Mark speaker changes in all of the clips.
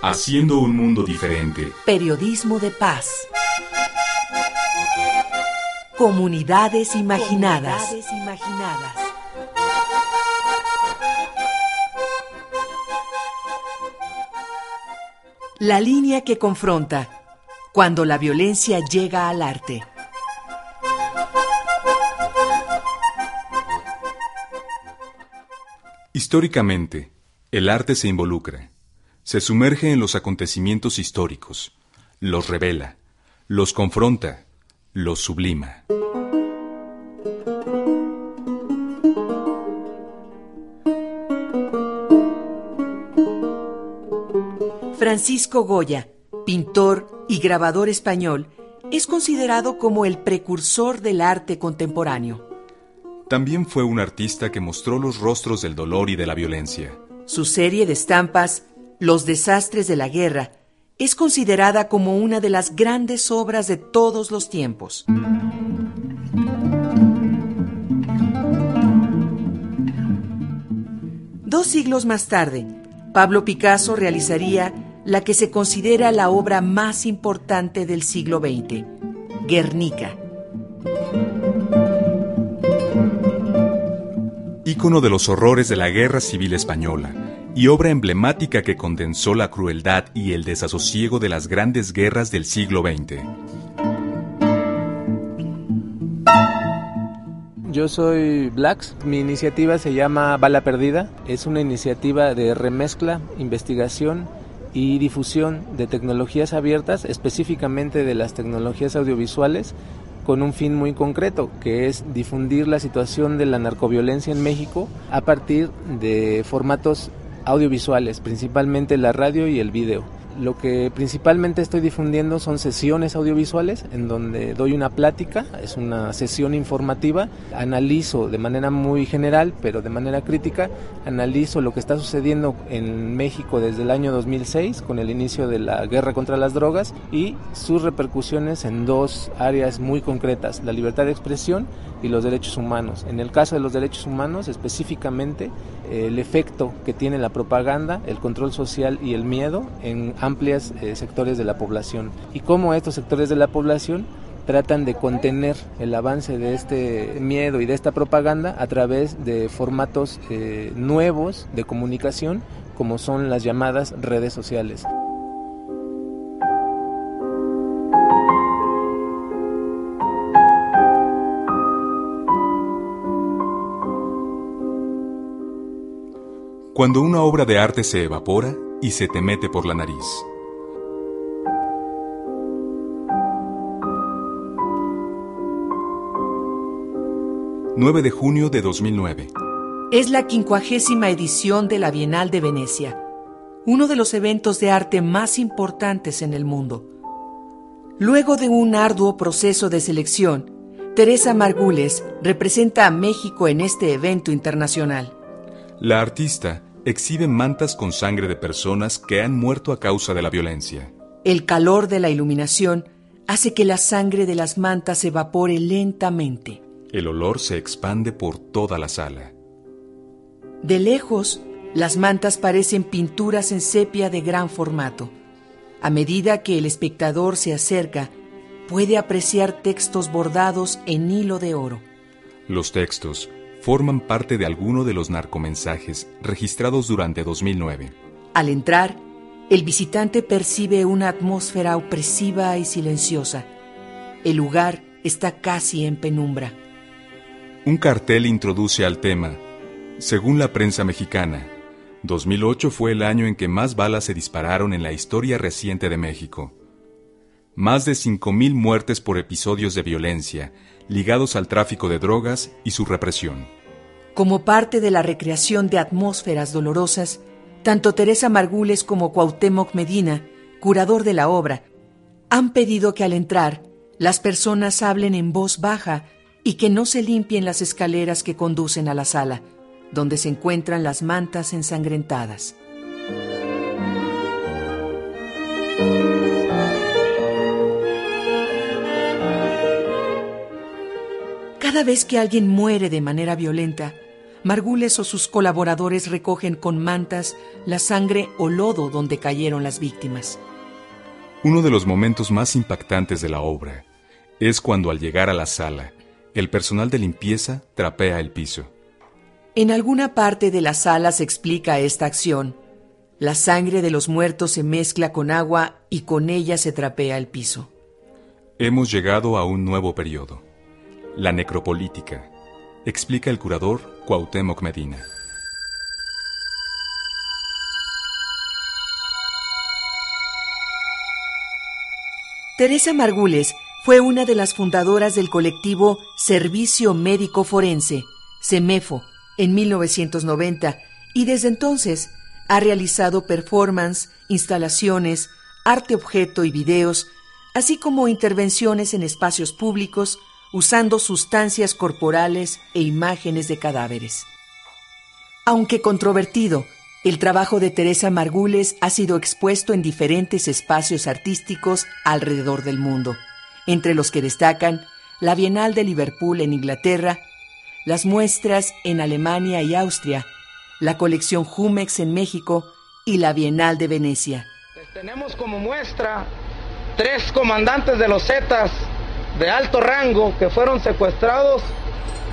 Speaker 1: Haciendo un mundo diferente.
Speaker 2: Periodismo de paz. Comunidades imaginadas. Comunidades imaginadas. La línea que confronta cuando la violencia llega al arte.
Speaker 1: Históricamente, el arte se involucra, se sumerge en los acontecimientos históricos, los revela, los confronta, los sublima.
Speaker 2: Francisco Goya, pintor y grabador español, es considerado como el precursor del arte contemporáneo.
Speaker 1: También fue un artista que mostró los rostros del dolor y de la violencia.
Speaker 2: Su serie de estampas, Los desastres de la guerra, es considerada como una de las grandes obras de todos los tiempos. Dos siglos más tarde, Pablo Picasso realizaría la que se considera la obra más importante del siglo XX, Guernica.
Speaker 1: Ícono de los horrores de la Guerra Civil Española y obra emblemática que condensó la crueldad y el desasosiego de las grandes guerras del siglo XX.
Speaker 3: Yo soy Blacks, mi iniciativa se llama Bala Perdida, es una iniciativa de remezcla, investigación y difusión de tecnologías abiertas, específicamente de las tecnologías audiovisuales, con un fin muy concreto, que es difundir la situación de la narcoviolencia en México a partir de formatos audiovisuales, principalmente la radio y el video. Lo que principalmente estoy difundiendo son sesiones audiovisuales en donde doy una plática, es una sesión informativa, analizo de manera muy general, pero de manera crítica, analizo lo que está sucediendo en México desde el año 2006 con el inicio de la guerra contra las drogas y sus repercusiones en dos áreas muy concretas, la libertad de expresión y los derechos humanos. En el caso de los derechos humanos, específicamente el efecto que tiene la propaganda, el control social y el miedo en amplios eh, sectores de la población y cómo estos sectores de la población tratan de contener el avance de este miedo y de esta propaganda a través de formatos eh, nuevos de comunicación como son las llamadas redes sociales.
Speaker 1: Cuando una obra de arte se evapora y se te mete por la nariz. ...9 de junio de 2009...
Speaker 2: Es la quincuagésima edición de la Bienal de Venecia... ...uno de los eventos de arte más importantes en el mundo... Luego de un arduo proceso de selección... Teresa Margules representa a México en este evento internacional.
Speaker 1: La artista exhibe mantas con sangre de personas que han muerto a causa de la violencia.
Speaker 2: El calor de la iluminación hace que la sangre de las mantas evapore lentamente.
Speaker 1: El olor se expande por toda la sala.
Speaker 2: De lejos, las mantas parecen pinturas en sepia de gran formato. A medida que el espectador se acerca, puede apreciar textos bordados en hilo de oro.
Speaker 1: Los textos forman parte de alguno de los narcomensajes registrados durante 2009.
Speaker 2: Al entrar, el visitante percibe una atmósfera opresiva y silenciosa. El lugar está casi en penumbra.
Speaker 1: Un cartel introduce al tema. Según la prensa mexicana, 2008 fue el año en que más balas se dispararon en la historia reciente de México. Más de 5.000 muertes por episodios de violencia ligados al tráfico de drogas y su represión.
Speaker 2: Como parte de la recreación de atmósferas dolorosas, Tanto Teresa Margules como Cuauhtémoc Medina, curador de la obra, han pedido que al entrar las personas hablen en voz baja y que no se limpien las escaleras que conducen a la sala, donde se encuentran las mantas ensangrentadas. Cada vez que alguien muere de manera violenta, Margules o sus colaboradores recogen con mantas la sangre o lodo donde cayeron las víctimas.
Speaker 1: Uno de los momentos más impactantes de la obra es cuando al llegar a la sala, el personal de limpieza trapea el piso.
Speaker 2: En alguna parte de la sala se explica esta acción. La sangre de los muertos se mezcla con agua y con ella se trapea el piso.
Speaker 1: Hemos llegado a un nuevo periodo la necropolítica, explica el curador Cuauhtémoc Medina.
Speaker 2: Teresa Margules fue una de las fundadoras del colectivo Servicio Médico Forense, CEMEFO, en 1990 y desde entonces ha realizado performance, instalaciones, arte objeto y videos, así como intervenciones en espacios públicos, usando sustancias corporales e imágenes de cadáveres. Aunque controvertido, el trabajo de Teresa Margules ha sido expuesto en diferentes espacios artísticos alrededor del mundo, entre los que destacan la Bienal de Liverpool en Inglaterra, las muestras en Alemania y Austria, la colección Jumex en México y la Bienal de Venecia.
Speaker 4: tenemos como muestra tres comandantes de los Zetas de alto rango que fueron secuestrados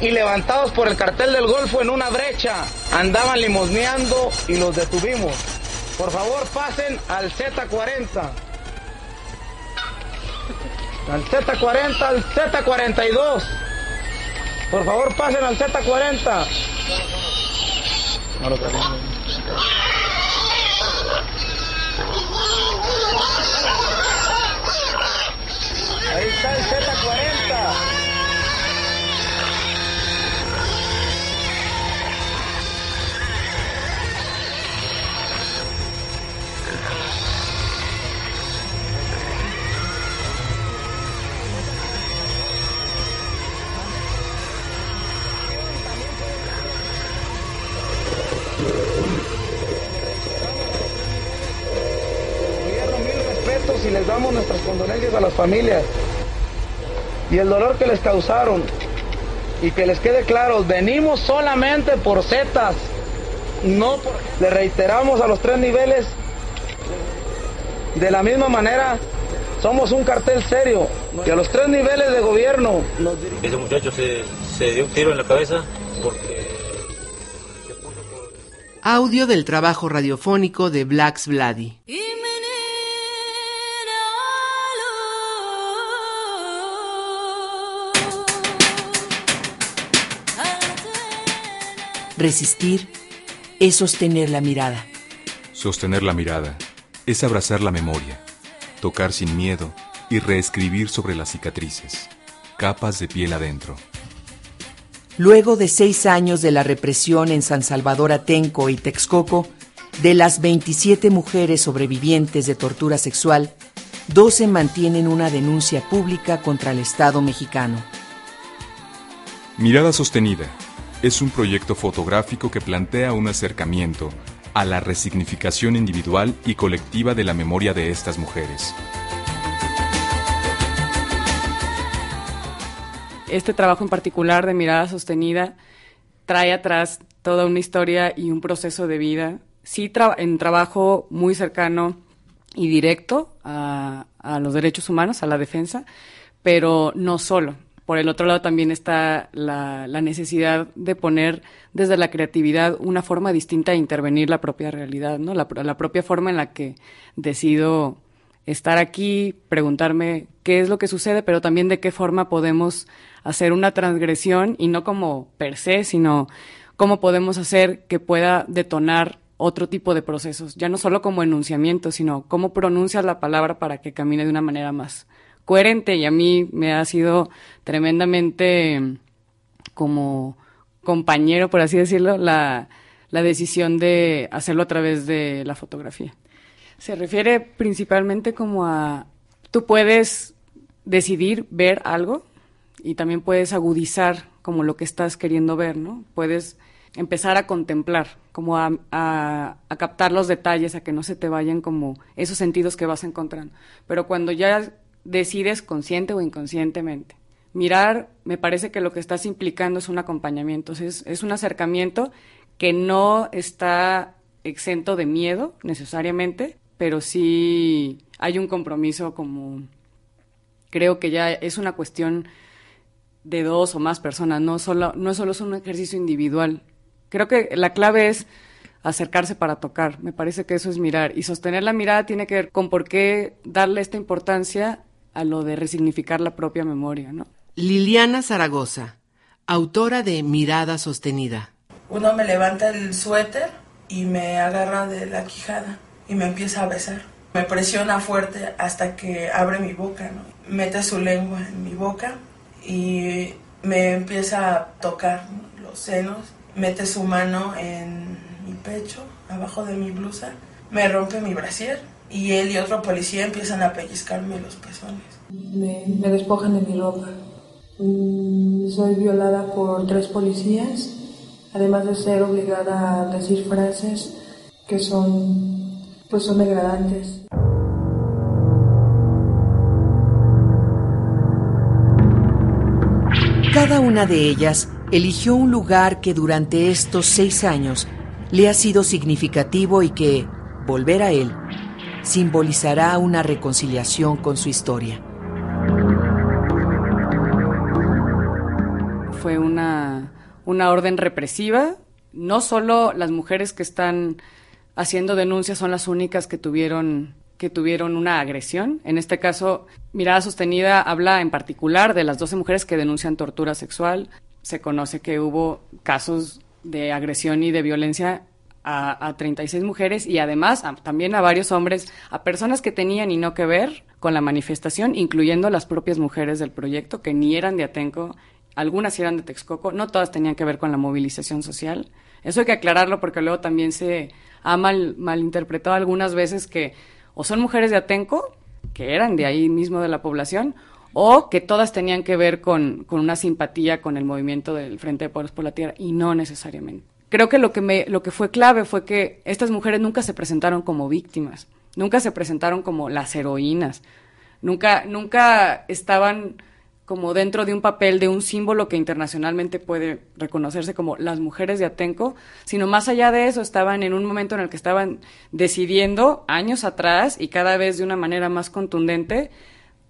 Speaker 4: y levantados por el cartel del Golfo en una brecha. Andaban limosneando y los detuvimos. Por favor, pasen al Z40. Al Z40, al Z42. Por favor, pasen al Z40. No lo Ahí está el y les damos nuestras condolencias a las familias y el dolor que les causaron. Y que les quede claro, venimos solamente por setas, no por... Le reiteramos a los tres niveles, de la misma manera, somos un cartel serio, que a los tres niveles de gobierno...
Speaker 5: Ese muchacho se, se dio un tiro en la cabeza porque...
Speaker 2: Audio del trabajo radiofónico de Blacks Vladi. Resistir es sostener la mirada.
Speaker 1: Sostener la mirada es abrazar la memoria, tocar sin miedo y reescribir sobre las cicatrices, capas de piel adentro.
Speaker 2: Luego de seis años de la represión en San Salvador Atenco y Texcoco, de las 27 mujeres sobrevivientes de tortura sexual, 12 mantienen una denuncia pública contra el Estado mexicano.
Speaker 1: Mirada sostenida es un proyecto fotográfico que plantea un acercamiento a la resignificación individual y colectiva de la memoria de estas mujeres.
Speaker 6: Este trabajo en particular de mirada sostenida trae atrás toda una historia y un proceso de vida, sí en trabajo muy cercano y directo a, a los derechos humanos, a la defensa, pero no solo por el otro lado también está la, necesidad de poner desde la creatividad una forma distinta de intervenir la propia realidad, ¿no? La, propia forma en la que decido estar aquí, preguntarme qué es lo que sucede, pero también de qué forma podemos hacer una transgresión y no como per se, sino cómo podemos hacer que pueda detonar otro tipo de procesos, ya no solo como enunciamiento, sino cómo pronuncias la palabra para que camine de una manera más, coherente y a mí me ha sido tremendamente como compañero, por así decirlo, la, la decisión de hacerlo a través de la fotografía. Se refiere principalmente como a, tú puedes decidir ver algo y también puedes agudizar como lo que estás queriendo ver, ¿no? Puedes empezar a contemplar, como a, a, captar los detalles, a que no se te vayan como esos sentidos que vas encontrando. Pero cuando ya decides consciente o inconscientemente, mirar, me parece que lo que estás implicando es un acompañamiento, es, es un acercamiento que no está exento de miedo necesariamente, pero sí hay un compromiso como creo que ya es una cuestión de dos o más personas, no solo, no solo es un ejercicio individual. Creo que la clave es acercarse para tocar, me parece que eso es mirar. Y sostener la mirada tiene que ver con por qué darle esta importancia a lo de resignificar la propia memoria, ¿no?
Speaker 2: Liliana Zaragoza, autora de Mirada Sostenida.
Speaker 7: Uno me levanta el suéter y me agarra de la quijada y me empieza a besar. Me presiona fuerte hasta que abre mi boca, ¿no? Mete su lengua en mi boca y me empieza a tocar los senos, mete su mano en mi pecho, abajo de mi blusa, me rompe mi brasier y él y otro policía empiezan a pellizcarme los pezones.
Speaker 8: Me, me despojan de mi ropa. Mm, soy violada por tres policías, además de ser obligada a decir frases que son, pues son degradantes.
Speaker 2: Cada una de ellas eligió un lugar que durante estos seis años le ha sido significativo y que, volver a él, simbolizará una reconciliación con su historia.
Speaker 6: Fue una, una orden represiva. No solo las mujeres que están haciendo denuncias son las únicas que tuvieron que tuvieron una agresión. En este caso, Mirada Sostenida habla en particular de las 12 mujeres que denuncian tortura sexual. Se conoce que hubo casos de agresión y de violencia a, a 36 mujeres y además también a varios hombres, a personas que tenían y no que ver con la manifestación, incluyendo las propias mujeres del proyecto, que ni eran de Atenco, algunas eran de Texcoco, no todas tenían que ver con la movilización social. Eso hay que aclararlo porque luego también se ha mal, malinterpretado algunas veces que o son mujeres de Atenco, que eran de ahí mismo de la población, o que todas tenían que ver con, una simpatía con el movimiento del Frente de Pueblos por la Tierra, y no necesariamente. Creo que lo que, me, lo que fue clave fue que estas mujeres nunca se presentaron como víctimas, nunca se presentaron como las heroínas, nunca, nunca estaban como dentro de un papel de un símbolo que internacionalmente puede reconocerse como las mujeres de Atenco, sino más allá de eso estaban en un momento en el que estaban decidiendo años atrás y cada vez de una manera más contundente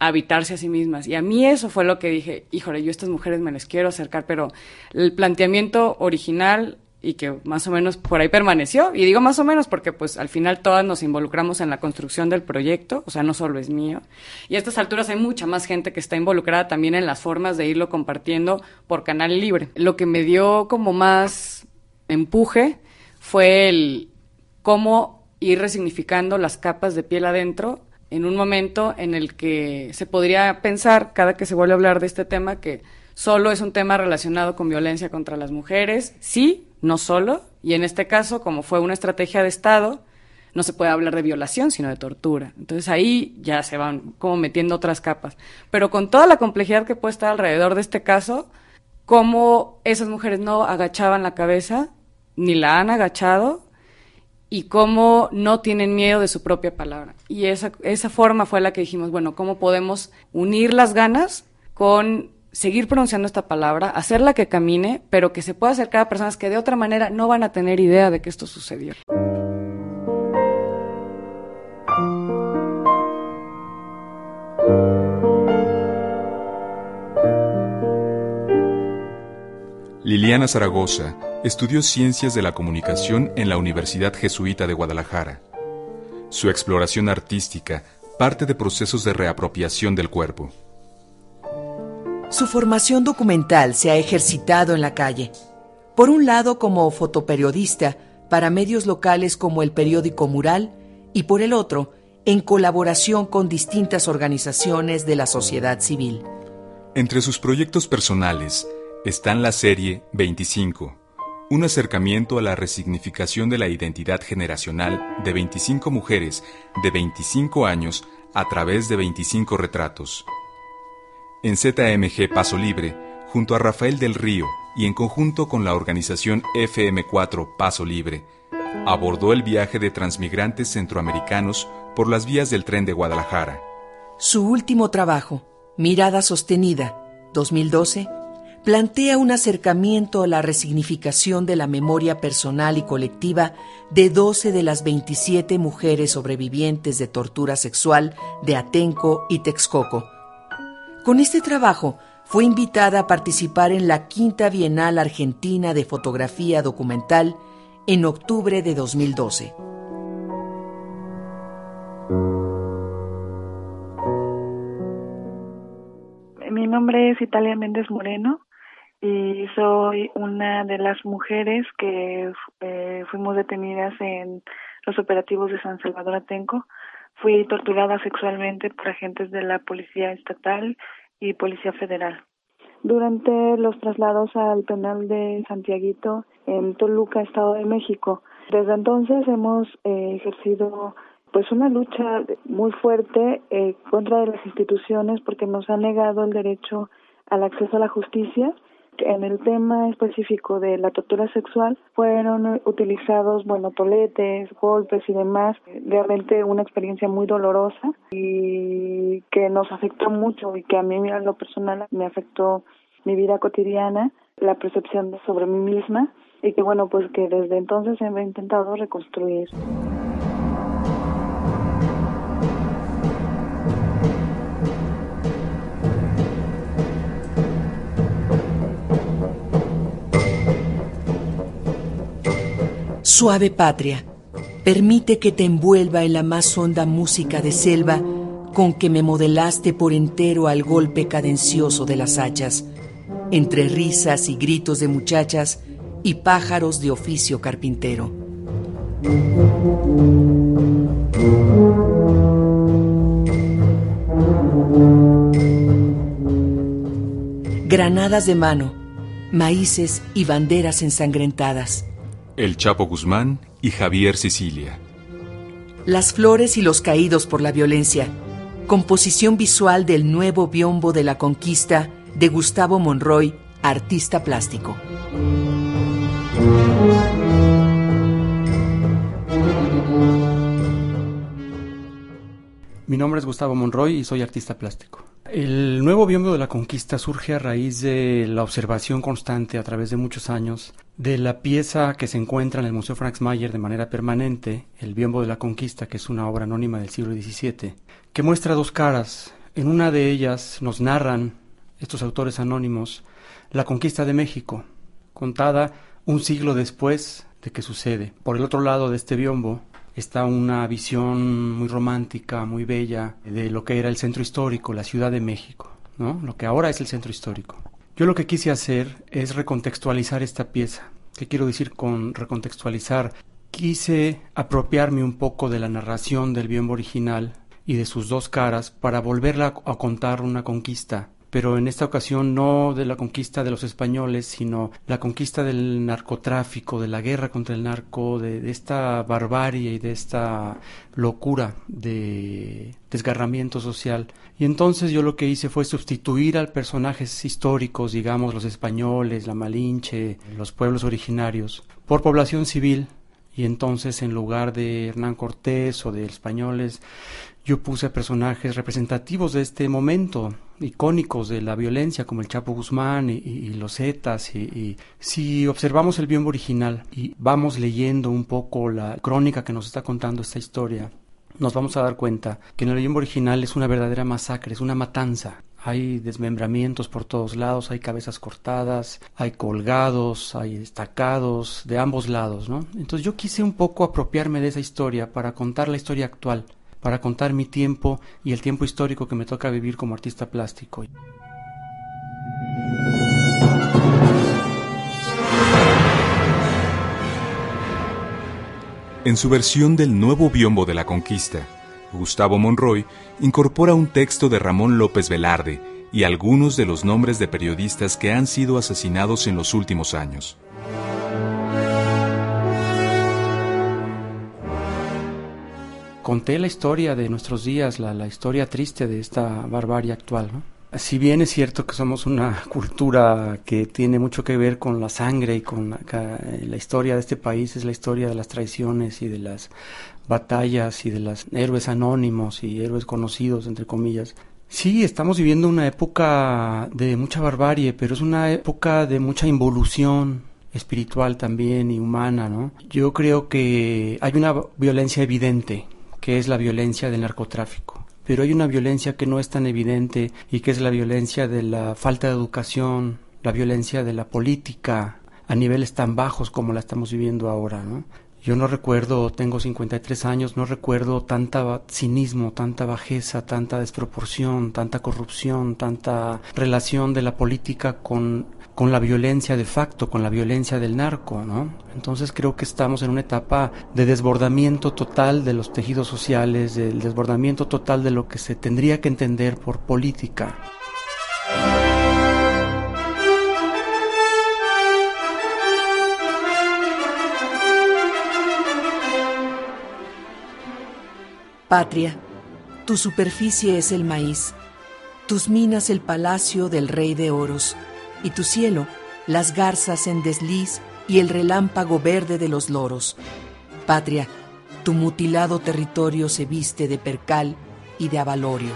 Speaker 6: habitarse a sí mismas. Y a mí eso fue lo que dije, híjole, yo estas mujeres me les quiero acercar, pero el planteamiento original y que más o menos por ahí permaneció. Y digo más o menos porque pues al final todas nos involucramos en la construcción del proyecto, o sea, no solo es mío. Y a estas alturas hay mucha más gente que está involucrada también en las formas de irlo compartiendo por canal libre. Lo que me dio como más empuje fue el cómo ir resignificando las capas de piel adentro en un momento en el que se podría pensar, cada que se vuelve a hablar de este tema, que solo es un tema relacionado con violencia contra las mujeres. Sí, no solo, y en este caso, como fue una estrategia de Estado, no se puede hablar de violación, sino de tortura. Entonces ahí ya se van como metiendo otras capas. Pero con toda la complejidad que puede estar alrededor de este caso, cómo esas mujeres no agachaban la cabeza, ni la han agachado, y cómo no tienen miedo de su propia palabra. Y esa, esa forma fue la que dijimos, bueno, ¿cómo podemos unir las ganas con seguir pronunciando esta palabra, hacerla que camine, pero que se pueda acercar a personas que de otra manera no van a tener idea de que esto sucedió.
Speaker 1: Liliana Zaragoza estudió Ciencias de la Comunicación en la Universidad Jesuita de Guadalajara. Su exploración artística parte de procesos de reapropiación del cuerpo.
Speaker 2: Su formación documental se ha ejercitado en la calle. Por un lado como fotoperiodista para medios locales como el periódico Mural y por el otro en colaboración con distintas organizaciones de la sociedad civil.
Speaker 1: Entre sus proyectos personales están la serie 25, un acercamiento a la resignificación de la identidad generacional de 25 mujeres de 25 años a través de 25 retratos. En ZMG Paso Libre, junto a Rafael del Río y en conjunto con la organización FM4 Paso Libre, abordó el viaje de transmigrantes centroamericanos por las vías del tren de Guadalajara.
Speaker 2: Su último trabajo, Mirada Sostenida, 2012, plantea un acercamiento a la resignificación de la memoria personal y colectiva de 12 de las 27 mujeres sobrevivientes de tortura sexual de Atenco y Texcoco. Con este trabajo fue invitada a participar en la Quinta Bienal Argentina de Fotografía Documental en octubre de 2012.
Speaker 9: Mi nombre es Italia Méndez Moreno y soy una de las mujeres que eh, fuimos detenidas en los operativos de San Salvador Atenco. Fui torturada sexualmente por agentes de la Policía Estatal y Policía Federal. Durante los traslados al penal de Santiaguito en Toluca, Estado de México, desde entonces hemos eh, ejercido pues una lucha muy fuerte eh, contra de las instituciones porque nos han negado el derecho al acceso a la justicia en el tema específico de la tortura sexual fueron utilizados, bueno, toletes, golpes y demás. Realmente una experiencia muy dolorosa y que nos afectó mucho y que a mí a lo personal me afectó mi vida cotidiana, la percepción sobre mí misma y que bueno, pues que desde entonces he intentado reconstruir.
Speaker 2: Suave patria, permite que te envuelva en la más honda música de selva con que me modelaste por entero al golpe cadencioso de las hachas, entre risas y gritos de muchachas y pájaros de oficio carpintero. Granadas de mano, maíces y banderas ensangrentadas
Speaker 1: el Chapo Guzmán y Javier Sicilia.
Speaker 2: Las flores y los caídos por la violencia. Composición visual del nuevo biombo de la conquista de Gustavo Monroy, artista plástico.
Speaker 10: Mi nombre es Gustavo Monroy y soy artista plástico. El nuevo biombo de la conquista surge a raíz de la observación constante a través de muchos años de la pieza que se encuentra en el Museo Franz Mayer de manera permanente, el biombo de la conquista, que es una obra anónima del siglo XVII, que muestra dos caras. En una de ellas nos narran estos autores anónimos la conquista de México, contada un siglo después de que sucede. Por el otro lado de este biombo está una visión muy romántica, muy bella de lo que era el centro histórico, la Ciudad de México, ¿no? Lo que ahora es el centro histórico. Yo lo que quise hacer es recontextualizar esta pieza. ¿Qué quiero decir con recontextualizar? Quise apropiarme un poco de la narración del biombo original y de sus dos caras para volverla a contar una conquista pero en esta ocasión no de la conquista de los españoles, sino la conquista del narcotráfico, de la guerra contra el narco, de, esta barbarie y de esta locura de desgarramiento social. Y entonces yo lo que hice fue sustituir a personajes históricos, digamos los españoles, la Malinche, los pueblos originarios, por población civil. Y entonces en lugar de Hernán Cortés o de españoles, yo puse personajes representativos de este momento, icónicos de la violencia, como el Chapo Guzmán y, los Zetas. Y, si observamos el biombo original y vamos leyendo un poco la crónica que nos está contando esta historia, nos vamos a dar cuenta que en el biombo original es una verdadera masacre, es una matanza. Hay desmembramientos por todos lados, hay cabezas cortadas, hay colgados, hay destacados de ambos lados, ¿no? Entonces yo quise un poco apropiarme de esa historia para contar la historia actual para contar mi tiempo y el tiempo histórico que me toca vivir como artista plástico.
Speaker 1: En su versión del nuevo biombo de la conquista, Gustavo Monroy incorpora un texto de Ramón López Velarde y algunos de los nombres de periodistas que han sido asesinados en los últimos años.
Speaker 10: Conté la historia de nuestros días, la, historia triste de esta barbarie actual, ¿no? Si bien es cierto que somos una cultura que tiene mucho que ver con la sangre y con la, la, historia de este país, es la historia de las traiciones y de las batallas y de los héroes anónimos y héroes conocidos, entre comillas. Sí, estamos viviendo una época de mucha barbarie, pero es una época de mucha involución espiritual también y humana, ¿no? Yo creo que hay una violencia evidente, que es la violencia del narcotráfico pero hay una violencia que no es tan evidente y que es la violencia de la falta de educación, la violencia de la política a niveles tan bajos como la estamos viviendo ahora, ¿no? Yo no recuerdo, tengo 53 años, no recuerdo tanta cinismo, tanta bajeza, tanta desproporción, tanta corrupción, tanta relación de la política con con la violencia de facto, con la violencia del narco, ¿no? Entonces creo que estamos en una etapa de desbordamiento total de los tejidos sociales, del desbordamiento total de lo que se tendría que entender por política.
Speaker 2: Patria, tu superficie es el maíz, tus minas el palacio del rey de oros y tu cielo, las garzas en desliz y el relámpago verde de los loros. Patria, tu mutilado territorio se viste de percal y de avalorio.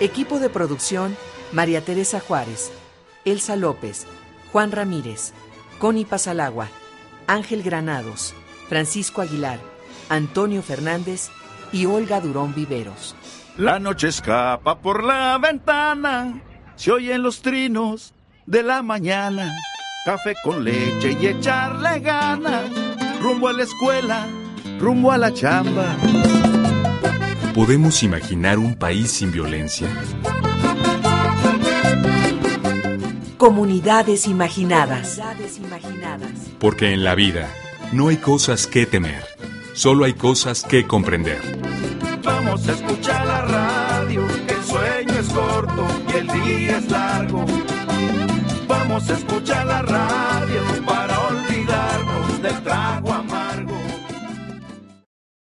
Speaker 2: Equipo de producción, María Teresa Juárez, Elsa López, Juan Ramírez, Connie Pasalagua, Ángel Granados, Francisco Aguilar, Antonio Fernández y Olga Durón Viveros.
Speaker 11: La noche escapa por la ventana, se oyen los trinos de la mañana, café con leche y echarle ganas, rumbo a la escuela, rumbo a la chamba.
Speaker 1: ¿Podemos imaginar un país sin violencia?
Speaker 2: Comunidades imaginadas.
Speaker 1: Porque en la vida no hay cosas que temer, solo hay cosas que comprender.
Speaker 11: Vamos a escuchar la radio, el sueño es corto y el día es largo. Vamos a escuchar la radio para olvidarnos del trago amargo.